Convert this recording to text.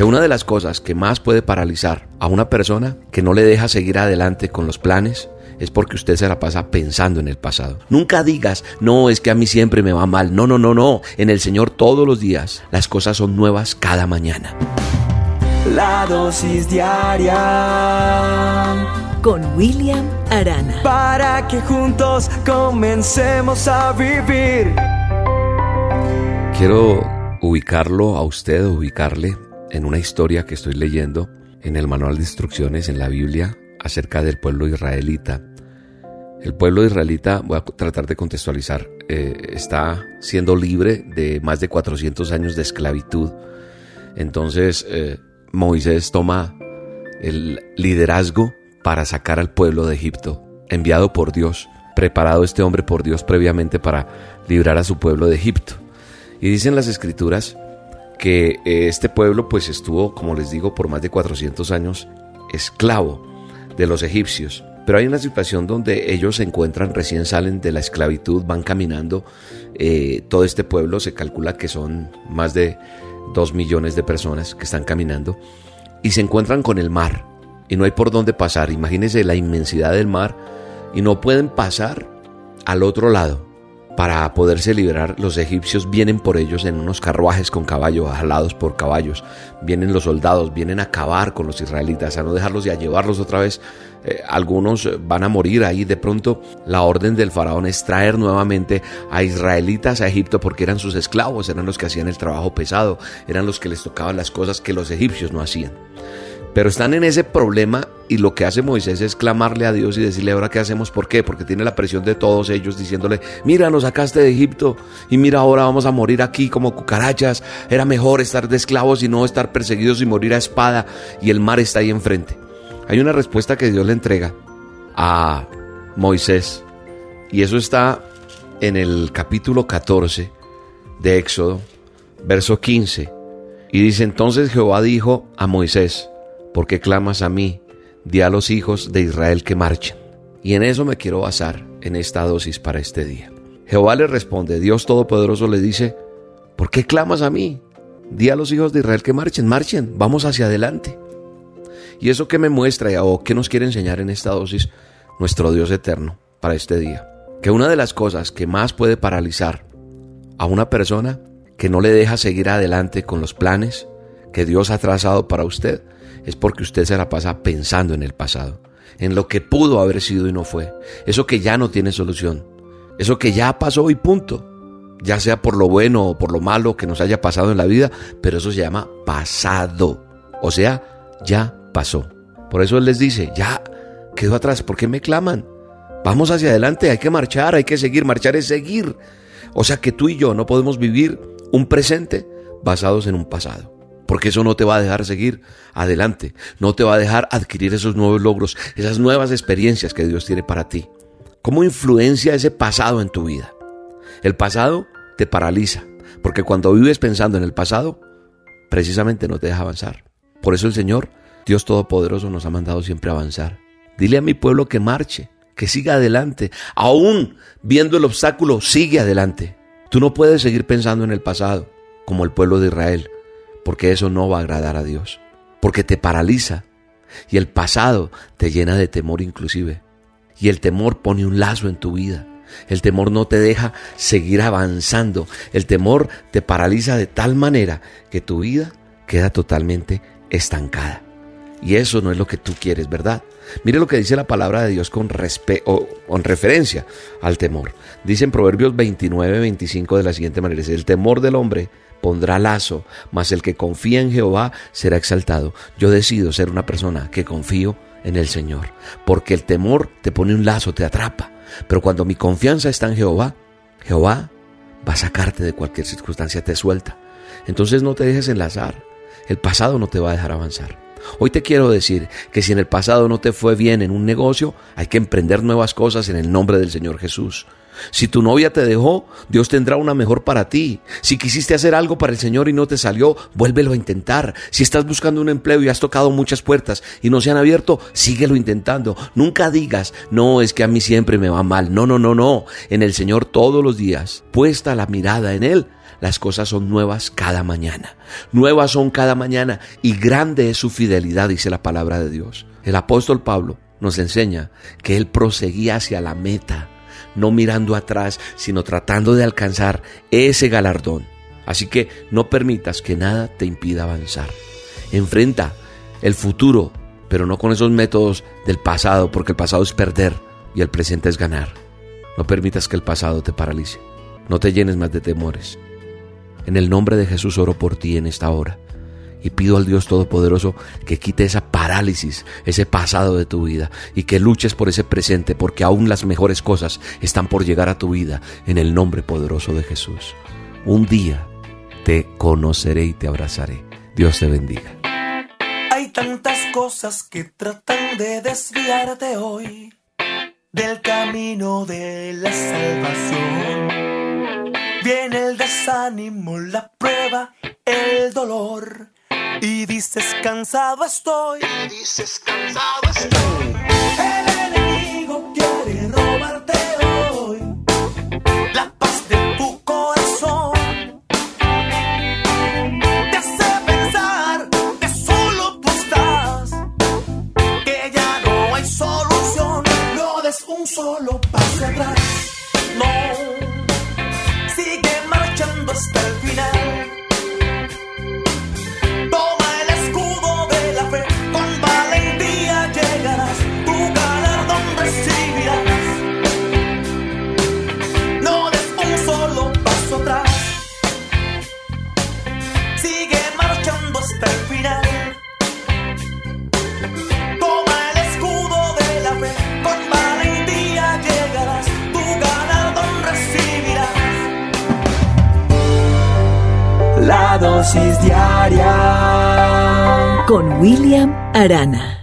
que una de las cosas que más puede paralizar a una persona que no le deja seguir adelante con los planes es porque usted se la pasa pensando en el pasado. Nunca digas, no, es que a mí siempre me va mal. No, no, no, no. En el Señor todos los días las cosas son nuevas cada mañana. La dosis diaria con William Arana. Para que juntos comencemos a vivir. Quiero ubicarlo a usted, ubicarle en una historia que estoy leyendo en el manual de instrucciones en la Biblia acerca del pueblo israelita. El pueblo israelita, voy a tratar de contextualizar, eh, está siendo libre de más de 400 años de esclavitud. Entonces eh, Moisés toma el liderazgo para sacar al pueblo de Egipto, enviado por Dios, preparado este hombre por Dios previamente para librar a su pueblo de Egipto. Y dicen las escrituras que eh, este pueblo pues estuvo, como les digo, por más de 400 años esclavo de los egipcios. Pero hay una situación donde ellos se encuentran, recién salen de la esclavitud, van caminando. Eh, todo este pueblo se calcula que son más de 2 millones de personas que están caminando y se encuentran con el mar y no hay por dónde pasar. Imagínense la inmensidad del mar y no pueden pasar al otro lado para poderse liberar, los egipcios vienen por ellos en unos carruajes con caballos, jalados por caballos. Vienen los soldados, vienen a acabar con los israelitas, a no dejarlos y a llevarlos otra vez. Eh, algunos van a morir ahí. De pronto, la orden del faraón es traer nuevamente a israelitas a Egipto porque eran sus esclavos, eran los que hacían el trabajo pesado, eran los que les tocaban las cosas que los egipcios no hacían. Pero están en ese problema y lo que hace Moisés es clamarle a Dios y decirle, ahora qué hacemos, ¿por qué? Porque tiene la presión de todos ellos diciéndole, mira, nos sacaste de Egipto y mira, ahora vamos a morir aquí como cucarachas. Era mejor estar de esclavos y no estar perseguidos y morir a espada y el mar está ahí enfrente. Hay una respuesta que Dios le entrega a Moisés y eso está en el capítulo 14 de Éxodo, verso 15. Y dice, entonces Jehová dijo a Moisés, ¿por qué clamas a mí? Di a los hijos de Israel que marchen. Y en eso me quiero basar en esta dosis para este día. Jehová le responde, Dios Todopoderoso le dice, ¿por qué clamas a mí? Di a los hijos de Israel que marchen, marchen, vamos hacia adelante. ¿Y eso qué me muestra o qué nos quiere enseñar en esta dosis nuestro Dios eterno para este día? Que una de las cosas que más puede paralizar a una persona que no le deja seguir adelante con los planes que Dios ha trazado para usted es porque usted se la pasa pensando en el pasado, en lo que pudo haber sido y no fue, eso que ya no tiene solución, eso que ya pasó y punto, ya sea por lo bueno o por lo malo que nos haya pasado en la vida, pero eso se llama pasado, o sea, ya pasó. Por eso Él les dice, ya quedó atrás, ¿por qué me claman? Vamos hacia adelante, hay que marchar, hay que seguir, marchar es seguir. O sea que tú y yo no podemos vivir un presente basados en un pasado porque eso no te va a dejar seguir adelante, no te va a dejar adquirir esos nuevos logros, esas nuevas experiencias que Dios tiene para ti. ¿Cómo influencia ese pasado en tu vida? El pasado te paraliza, porque cuando vives pensando en el pasado, precisamente no te deja avanzar. Por eso el Señor, Dios Todopoderoso, nos ha mandado siempre avanzar. Dile a mi pueblo que marche, que siga adelante. Aún viendo el obstáculo, sigue adelante. Tú no puedes seguir pensando en el pasado, como el pueblo de Israel porque eso no va a agradar a Dios, porque te paraliza y el pasado te llena de temor inclusive. Y el temor pone un lazo en tu vida. El temor no te deja seguir avanzando. El temor te paraliza de tal manera que tu vida queda totalmente estancada. Y eso no es lo que tú quieres, ¿verdad? Mire lo que dice la palabra de Dios con, con referencia al temor. Dice en Proverbios 29, 25 de la siguiente manera. el temor del hombre pondrá lazo, mas el que confía en Jehová será exaltado. Yo decido ser una persona que confío en el Señor, porque el temor te pone un lazo, te atrapa. Pero cuando mi confianza está en Jehová, Jehová va a sacarte de cualquier circunstancia, te suelta. Entonces no te dejes enlazar. El pasado no te va a dejar avanzar. Hoy te quiero decir que si en el pasado no te fue bien en un negocio, hay que emprender nuevas cosas en el nombre del Señor Jesús. Si tu novia te dejó, Dios tendrá una mejor para ti. Si quisiste hacer algo para el Señor y no te salió, vuélvelo a intentar. Si estás buscando un empleo y has tocado muchas puertas y no se han abierto, síguelo intentando. Nunca digas, no, es que a mí siempre me va mal. No, no, no, no. En el Señor todos los días, puesta la mirada en Él, las cosas son nuevas cada mañana. Nuevas son cada mañana y grande es su fidelidad, dice la palabra de Dios. El apóstol Pablo nos enseña que él proseguía hacia la meta, no mirando atrás, sino tratando de alcanzar ese galardón. Así que no permitas que nada te impida avanzar. Enfrenta el futuro, pero no con esos métodos del pasado, porque el pasado es perder y el presente es ganar. No permitas que el pasado te paralice. No te llenes más de temores. En el nombre de Jesús oro por ti en esta hora y pido al Dios Todopoderoso que quite esa parálisis, ese pasado de tu vida y que luches por ese presente porque aún las mejores cosas están por llegar a tu vida en el nombre poderoso de Jesús. Un día te conoceré y te abrazaré. Dios te bendiga. Hay tantas cosas que tratan de desviarte hoy del camino de la salvación. Viene el desánimo, la prueba, el dolor. Y dices cansado estoy. Dices cansado estoy. Con William Arana.